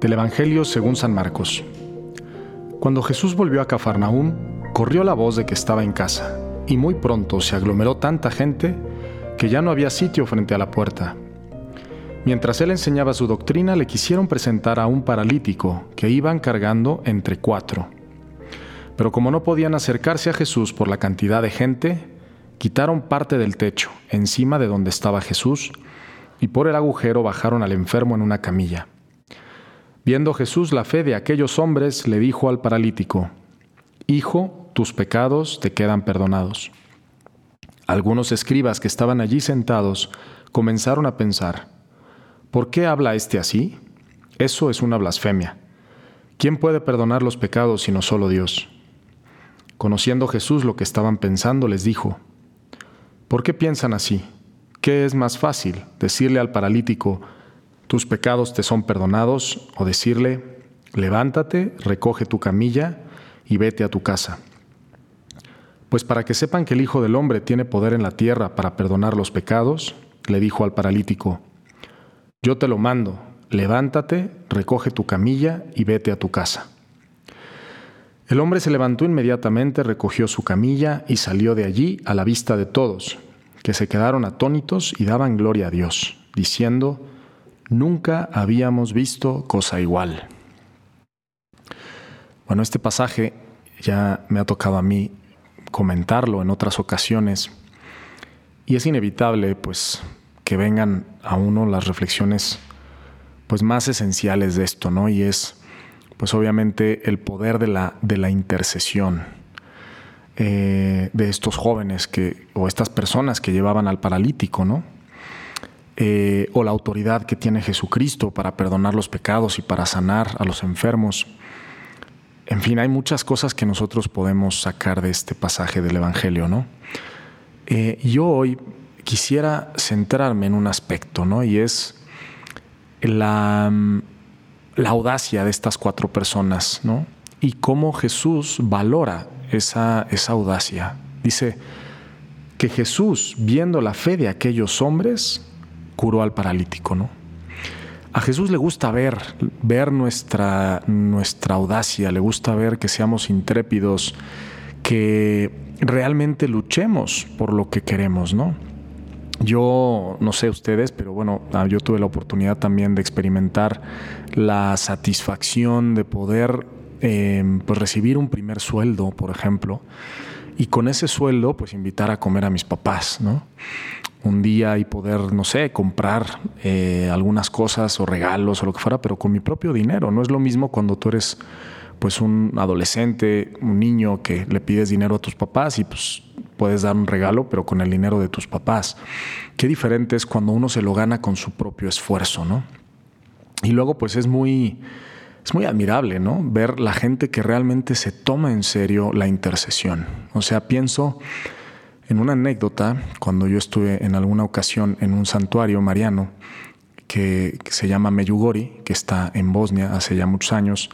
Del Evangelio según San Marcos. Cuando Jesús volvió a Cafarnaúm, corrió la voz de que estaba en casa, y muy pronto se aglomeró tanta gente que ya no había sitio frente a la puerta. Mientras él enseñaba su doctrina, le quisieron presentar a un paralítico que iban cargando entre cuatro. Pero como no podían acercarse a Jesús por la cantidad de gente, quitaron parte del techo, encima de donde estaba Jesús, y por el agujero bajaron al enfermo en una camilla. Viendo Jesús la fe de aquellos hombres, le dijo al paralítico, Hijo, tus pecados te quedan perdonados. Algunos escribas que estaban allí sentados comenzaron a pensar, ¿por qué habla éste así? Eso es una blasfemia. ¿Quién puede perdonar los pecados sino solo Dios? Conociendo Jesús lo que estaban pensando, les dijo, ¿por qué piensan así? ¿Qué es más fácil, decirle al paralítico, tus pecados te son perdonados, o decirle, levántate, recoge tu camilla y vete a tu casa. Pues para que sepan que el Hijo del Hombre tiene poder en la tierra para perdonar los pecados, le dijo al paralítico, yo te lo mando, levántate, recoge tu camilla y vete a tu casa. El hombre se levantó inmediatamente, recogió su camilla y salió de allí a la vista de todos, que se quedaron atónitos y daban gloria a Dios, diciendo, Nunca habíamos visto cosa igual. Bueno, este pasaje ya me ha tocado a mí comentarlo en otras ocasiones y es inevitable pues que vengan a uno las reflexiones pues más esenciales de esto, ¿no? Y es pues obviamente el poder de la, de la intercesión eh, de estos jóvenes que, o estas personas que llevaban al paralítico, ¿no? Eh, o la autoridad que tiene Jesucristo para perdonar los pecados y para sanar a los enfermos. En fin, hay muchas cosas que nosotros podemos sacar de este pasaje del Evangelio, ¿no? Eh, yo hoy quisiera centrarme en un aspecto, ¿no? Y es la, la audacia de estas cuatro personas, ¿no? Y cómo Jesús valora esa, esa audacia. Dice que Jesús, viendo la fe de aquellos hombres, curó al paralítico, ¿no? A Jesús le gusta ver, ver nuestra, nuestra audacia, le gusta ver que seamos intrépidos, que realmente luchemos por lo que queremos, ¿no? Yo no sé ustedes, pero bueno, ah, yo tuve la oportunidad también de experimentar la satisfacción de poder em, pues recibir un primer sueldo, por ejemplo, y con ese sueldo pues invitar a comer a mis papás, ¿no? un día y poder, no sé, comprar eh, algunas cosas o regalos o lo que fuera, pero con mi propio dinero. No es lo mismo cuando tú eres pues un adolescente, un niño que le pides dinero a tus papás y pues puedes dar un regalo, pero con el dinero de tus papás. Qué diferente es cuando uno se lo gana con su propio esfuerzo, ¿no? Y luego pues es muy es muy admirable, ¿no? Ver la gente que realmente se toma en serio la intercesión. O sea, pienso en una anécdota, cuando yo estuve en alguna ocasión en un santuario mariano que, se llama Meyugori, que está en Bosnia hace ya muchos años,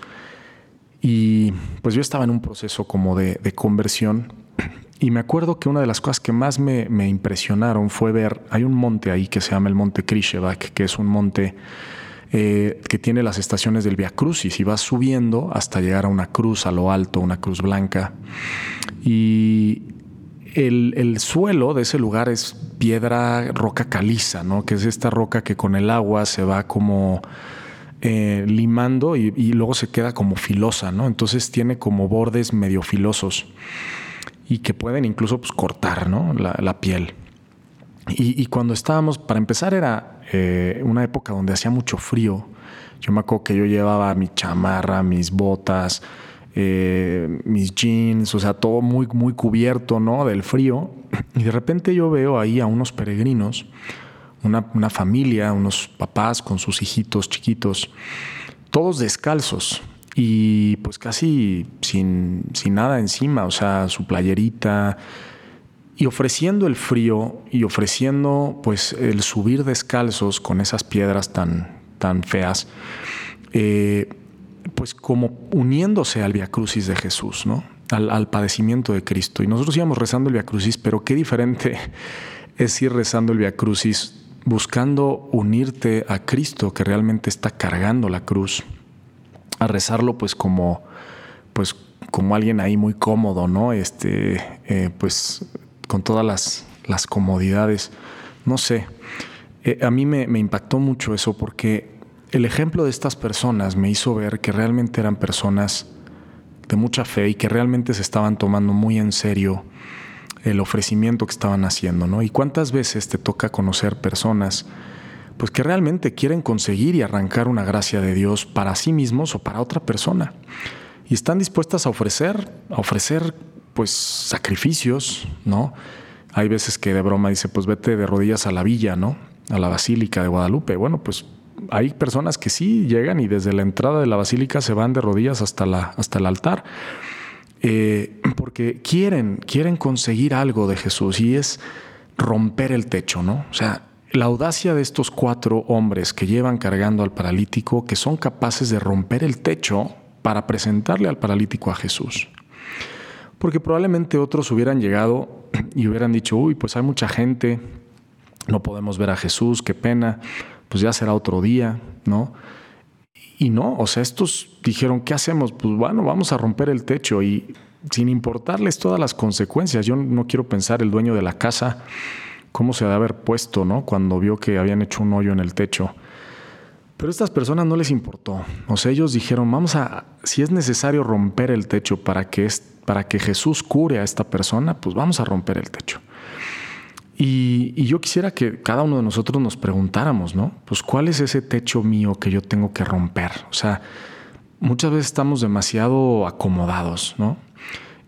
y pues yo estaba en un proceso como de, conversión y me acuerdo que una de las cosas que más me, impresionaron fue ver, hay un monte ahí que se llama el monte Krishevak, que es un monte eh, que tiene las estaciones del Via Crucis y vas subiendo hasta llegar a una cruz a lo alto, una cruz blanca. Y, el, suelo de ese lugar es piedra roca caliza, ¿no? Que es esta roca que con el agua se va como eh, limando y, luego se queda como filosa, ¿no? Entonces tiene como bordes medio filosos y que pueden incluso pues, cortar, ¿no? La, piel. Y, cuando estábamos, para empezar era eh, una época donde hacía mucho frío. Yo me acuerdo que yo llevaba mi chamarra, mis botas, eh, mis jeans, o sea, todo muy, muy cubierto, ¿no? Del frío. Y de repente yo veo ahí a unos peregrinos, una, una familia, unos papás con sus hijitos chiquitos, todos descalzos y pues casi sin, sin nada encima, o sea, su playerita, y ofreciendo el frío y ofreciendo pues el subir descalzos con esas piedras tan, tan feas. Eh, pues como uniéndose al Via Crucis de Jesús, ¿no? Al, padecimiento de Cristo. Y nosotros íbamos rezando el Via Crucis, pero qué diferente es ir rezando el Via Crucis buscando unirte a Cristo que realmente está cargando la cruz, a rezarlo pues como pues como alguien ahí muy cómodo, ¿no? Este, eh, pues con todas las, las comodidades. No sé, eh, a mí me, me impactó mucho eso porque el ejemplo de estas personas me hizo ver que realmente eran personas de mucha fe y que realmente se estaban tomando muy en serio el ofrecimiento que estaban haciendo, ¿no? Y cuántas veces te toca conocer personas pues que realmente quieren conseguir y arrancar una gracia de Dios para sí mismos o para otra persona. Y están dispuestas a ofrecer, a ofrecer pues sacrificios, ¿no? Hay veces que de broma dice, pues vete de rodillas a la villa, ¿no? A la Basílica de Guadalupe. Bueno, pues hay personas que sí llegan y desde la entrada de la basílica se van de rodillas hasta, la, hasta el altar. Eh, porque quieren, quieren conseguir algo de Jesús y es romper el techo, ¿no? O sea, la audacia de estos cuatro hombres que llevan cargando al paralítico, que son capaces de romper el techo para presentarle al paralítico a Jesús. Porque probablemente otros hubieran llegado y hubieran dicho, uy, pues hay mucha gente, no podemos ver a Jesús, qué pena, pues ya será otro día, ¿no? Y no, o sea, estos dijeron, ¿qué hacemos? Pues bueno, vamos a romper el techo y sin importarles todas las consecuencias. Yo no quiero pensar el dueño de la casa cómo se ha de haber puesto, ¿no? Cuando vio que habían hecho un hoyo en el techo. Pero a estas personas no les importó. O sea, ellos dijeron, vamos a, si es necesario romper el techo para que, para que Jesús cure a esta persona, pues vamos a romper el techo. Y, yo quisiera que cada uno de nosotros nos preguntáramos, ¿no? Pues cuál es ese techo mío que yo tengo que romper. O sea, muchas veces estamos demasiado acomodados, ¿no?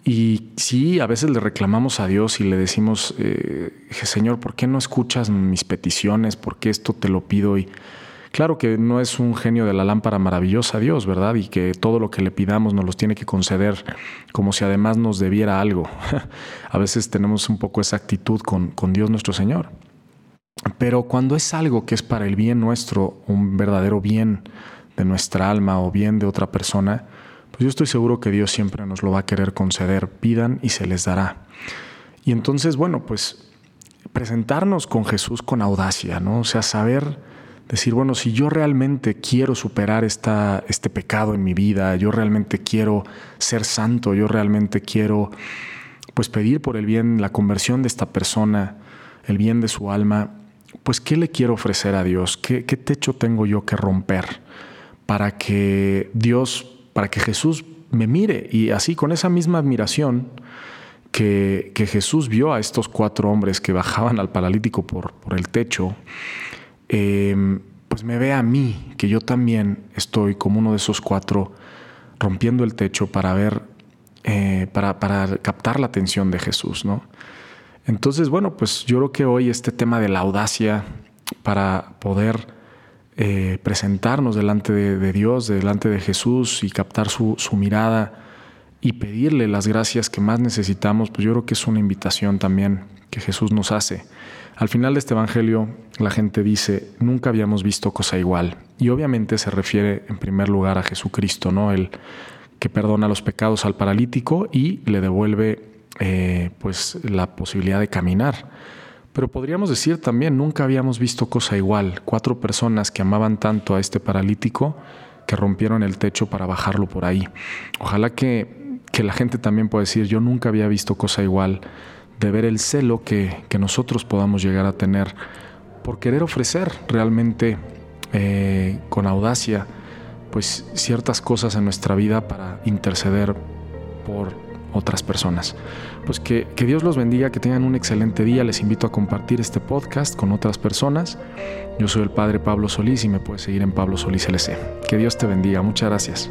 Y sí, a veces le reclamamos a Dios y le decimos, eh, Señor, ¿por qué no escuchas mis peticiones? ¿Por qué esto te lo pido? Y Claro que no es un genio de la lámpara maravillosa Dios, ¿verdad? Y que todo lo que le pidamos nos los tiene que conceder como si además nos debiera algo. A veces tenemos un poco esa actitud con, con Dios nuestro Señor. Pero cuando es algo que es para el bien nuestro, un verdadero bien de nuestra alma o bien de otra persona, pues yo estoy seguro que Dios siempre nos lo va a querer conceder. Pidan y se les dará. Y entonces, bueno, pues presentarnos con Jesús con audacia, ¿no? O sea, saber decir, bueno, si yo realmente quiero superar esta, este pecado en mi vida, yo realmente quiero ser santo, yo realmente quiero pues pedir por el bien, la conversión de esta persona, el bien de su alma, pues ¿qué le quiero ofrecer a Dios? ¿Qué, techo tengo yo que romper para que Dios, para que Jesús me mire? Y así con esa misma admiración, que, que, Jesús vio a estos cuatro hombres que bajaban al paralítico por, por el techo, Em, pues me ve a mí, que yo también estoy como uno de esos cuatro rompiendo el techo para ver, eh, para, captar la atención de Jesús, ¿no? Entonces, bueno, pues yo creo que hoy este tema de la audacia para poder eh, presentarnos delante de, Dios, delante de Jesús y captar su, su mirada y pedirle las gracias que más necesitamos, pues yo creo que es una invitación también que Jesús nos hace. Al final de este Evangelio, la gente dice, nunca habíamos visto cosa igual. Y obviamente se refiere en primer lugar a Jesucristo, ¿no? El que perdona los pecados al paralítico y le devuelve eh, pues la posibilidad de caminar. Pero podríamos decir también, nunca habíamos visto cosa igual. Cuatro personas que amaban tanto a este paralítico que rompieron el techo para bajarlo por ahí. Ojalá que, que la gente también pueda decir, yo nunca había visto cosa igual de ver el celo que, nosotros podamos llegar a tener por querer ofrecer realmente eh, con audacia pues ciertas cosas en nuestra vida para interceder por otras personas. Pues que, que, Dios los bendiga, que tengan un excelente día. Les invito a compartir este podcast con otras personas. Yo soy el Padre Pablo Solís y me puedes seguir en Pablo Solís LC. Que Dios te bendiga. Muchas gracias.